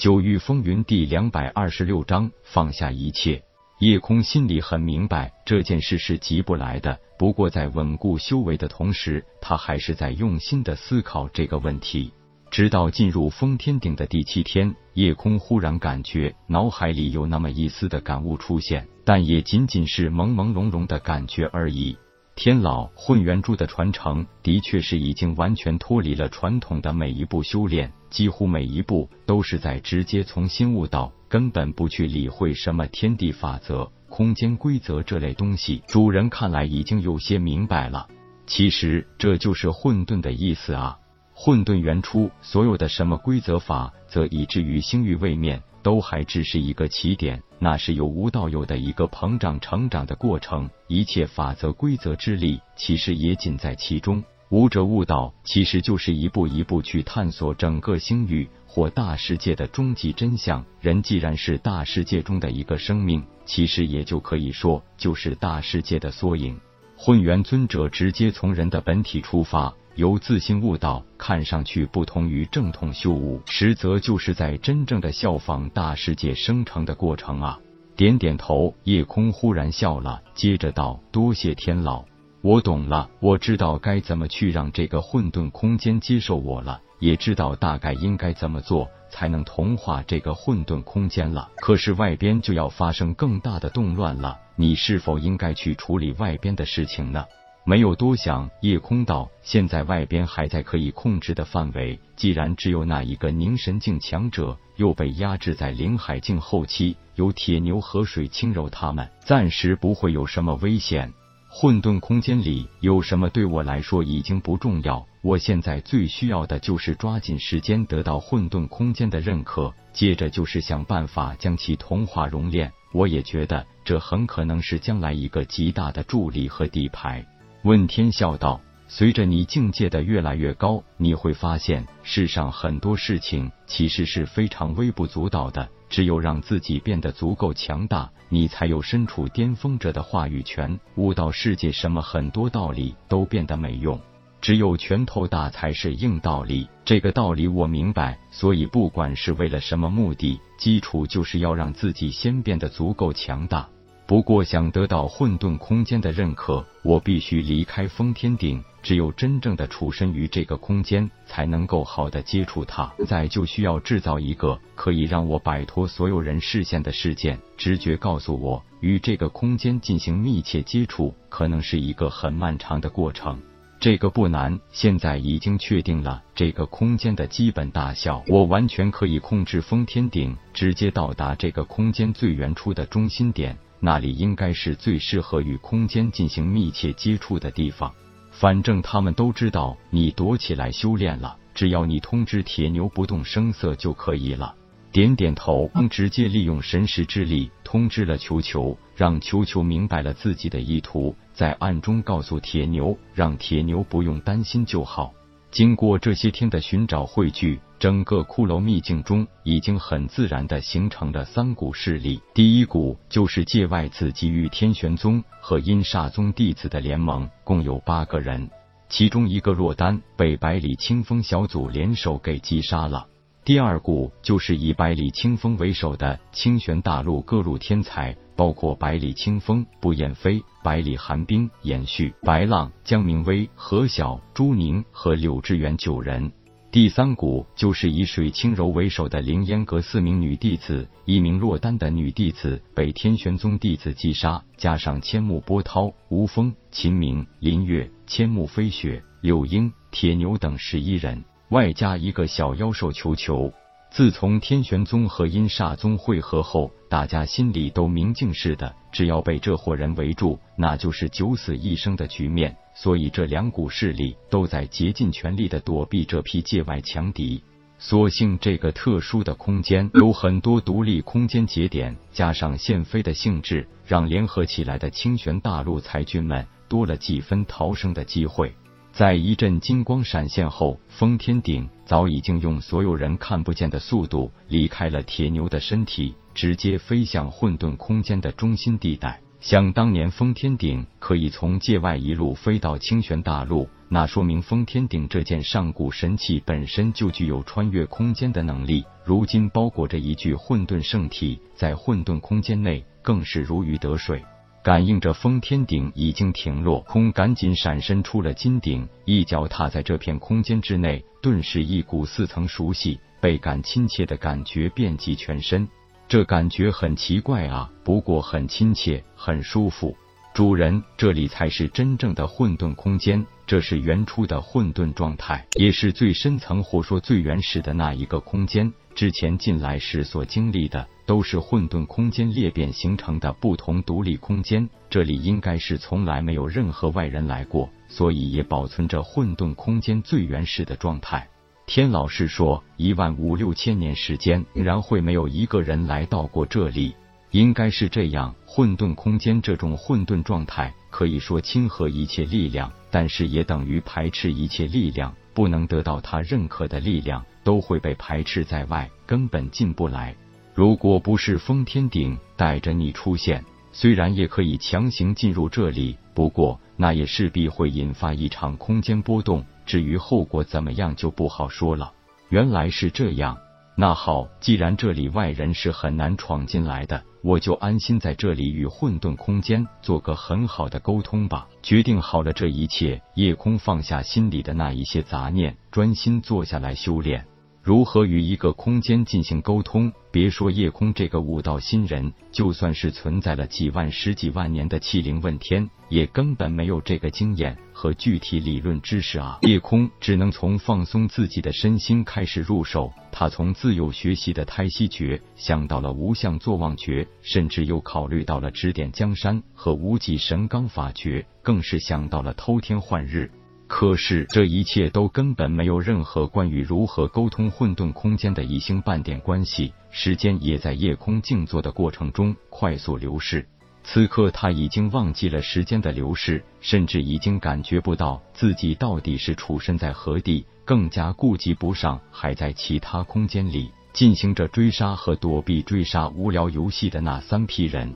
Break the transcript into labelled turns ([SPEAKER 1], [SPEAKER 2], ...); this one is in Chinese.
[SPEAKER 1] 九域风云第两百二十六章放下一切。叶空心里很明白，这件事是急不来的。不过在稳固修为的同时，他还是在用心的思考这个问题。直到进入封天顶的第七天，叶空忽然感觉脑海里有那么一丝的感悟出现，但也仅仅是朦朦胧胧的感觉而已。天老混元珠的传承的确是已经完全脱离了传统的每一步修炼，几乎每一步都是在直接从心悟道，根本不去理会什么天地法则、空间规则这类东西。主人看来已经有些明白了，其实这就是混沌的意思啊。混沌原初，所有的什么规则法则，以至于星域位面，都还只是一个起点，那是由无到有的一个膨胀成长的过程。一切法则规则之力，其实也仅在其中。无者悟道，其实就是一步一步去探索整个星域或大世界的终极真相。人既然是大世界中的一个生命，其实也就可以说，就是大世界的缩影。混元尊者直接从人的本体出发。由自信悟道，看上去不同于正统修悟，实则就是在真正的效仿大世界生成的过程啊！点点头，夜空忽然笑了，接着道：“多谢天老，我懂了，我知道该怎么去让这个混沌空间接受我了，也知道大概应该怎么做才能同化这个混沌空间了。可是外边就要发生更大的动乱了，你是否应该去处理外边的事情呢？”没有多想，夜空道：“现在外边还在可以控制的范围，既然只有那一个凝神境强者又被压制在灵海境后期，有铁牛河水轻柔他们，暂时不会有什么危险。混沌空间里有什么对我来说已经不重要，我现在最需要的就是抓紧时间得到混沌空间的认可，接着就是想办法将其同化熔炼。我也觉得这很可能是将来一个极大的助力和底牌。”问天笑道：“随着你境界的越来越高，你会发现世上很多事情其实是非常微不足道的。只有让自己变得足够强大，你才有身处巅峰者的话语权。悟到世界什么很多道理都变得没用，只有拳头大才是硬道理。这个道理我明白，所以不管是为了什么目的，基础就是要让自己先变得足够强大。”不过，想得到混沌空间的认可，我必须离开封天顶。只有真正的处身于这个空间，才能够好的接触它。现在就需要制造一个可以让我摆脱所有人视线的事件。直觉告诉我，与这个空间进行密切接触，可能是一个很漫长的过程。这个不难，现在已经确定了这个空间的基本大小。我完全可以控制封天顶，直接到达这个空间最原初的中心点。那里应该是最适合与空间进行密切接触的地方。反正他们都知道你躲起来修炼了，只要你通知铁牛不动声色就可以了。点点头，直接利用神识之力通知了球球，让球球明白了自己的意图，在暗中告诉铁牛，让铁牛不用担心就好。经过这些天的寻找汇聚，整个骷髅秘境中已经很自然的形成了三股势力。第一股就是界外子给予天玄宗和阴煞宗弟子的联盟，共有八个人，其中一个若丹被百里清风小组联手给击杀了。第二股就是以百里清风为首的清玄大陆各路天才。包括百里清风、步燕飞、百里寒冰、延续、白浪、江明威、何晓、朱宁和柳志远九人。第三股就是以水清柔为首的凌烟阁四名女弟子，一名落单的女弟子被天玄宗弟子击杀，加上千木波涛、吴峰、秦明、林月、千木飞雪、柳英、铁牛等十一人，外加一个小妖兽球球。自从天玄宗和阴煞宗会合后，大家心里都明镜似的，只要被这伙人围住，那就是九死一生的局面。所以这两股势力都在竭尽全力的躲避这批界外强敌。所幸这个特殊的空间有很多独立空间节点，加上现飞的性质，让联合起来的清玄大陆才俊们多了几分逃生的机会。在一阵金光闪现后，封天顶早已经用所有人看不见的速度离开了铁牛的身体，直接飞向混沌空间的中心地带。想当年，封天顶可以从界外一路飞到清玄大陆，那说明封天鼎这件上古神器本身就具有穿越空间的能力。如今包裹着一具混沌圣体，在混沌空间内更是如鱼得水。感应着封天鼎已经停落，空赶紧闪身出了金鼎，一脚踏在这片空间之内，顿时一股似曾熟悉、倍感亲切的感觉遍及全身。这感觉很奇怪啊，不过很亲切，很舒服。主人，这里才是真正的混沌空间，这是原初的混沌状态，也是最深层或说最原始的那一个空间。之前进来时所经历的，都是混沌空间裂变形成的不同独立空间。这里应该是从来没有任何外人来过，所以也保存着混沌空间最原始的状态。天老师说，一万五六千年时间，竟然会没有一个人来到过这里。应该是这样，混沌空间这种混沌状态可以说亲和一切力量，但是也等于排斥一切力量，不能得到他认可的力量都会被排斥在外，根本进不来。如果不是封天鼎带着你出现，虽然也可以强行进入这里，不过那也势必会引发一场空间波动，至于后果怎么样就不好说了。原来是这样。那好，既然这里外人是很难闯进来的，我就安心在这里与混沌空间做个很好的沟通吧。决定好了这一切，夜空放下心里的那一些杂念，专心坐下来修炼。如何与一个空间进行沟通？别说夜空这个武道新人，就算是存在了几万、十几万年的气灵问天，也根本没有这个经验和具体理论知识啊！夜空只能从放松自己的身心开始入手。他从自幼学习的胎息诀，想到了无相坐忘诀，甚至又考虑到了指点江山和无极神罡法诀，更是想到了偷天换日。可是这一切都根本没有任何关于如何沟通混沌空间的一星半点关系。时间也在夜空静坐的过程中快速流逝。此刻他已经忘记了时间的流逝，甚至已经感觉不到自己到底是处身在何地，更加顾及不上还在其他空间里进行着追杀和躲避追杀无聊游戏的那三批人。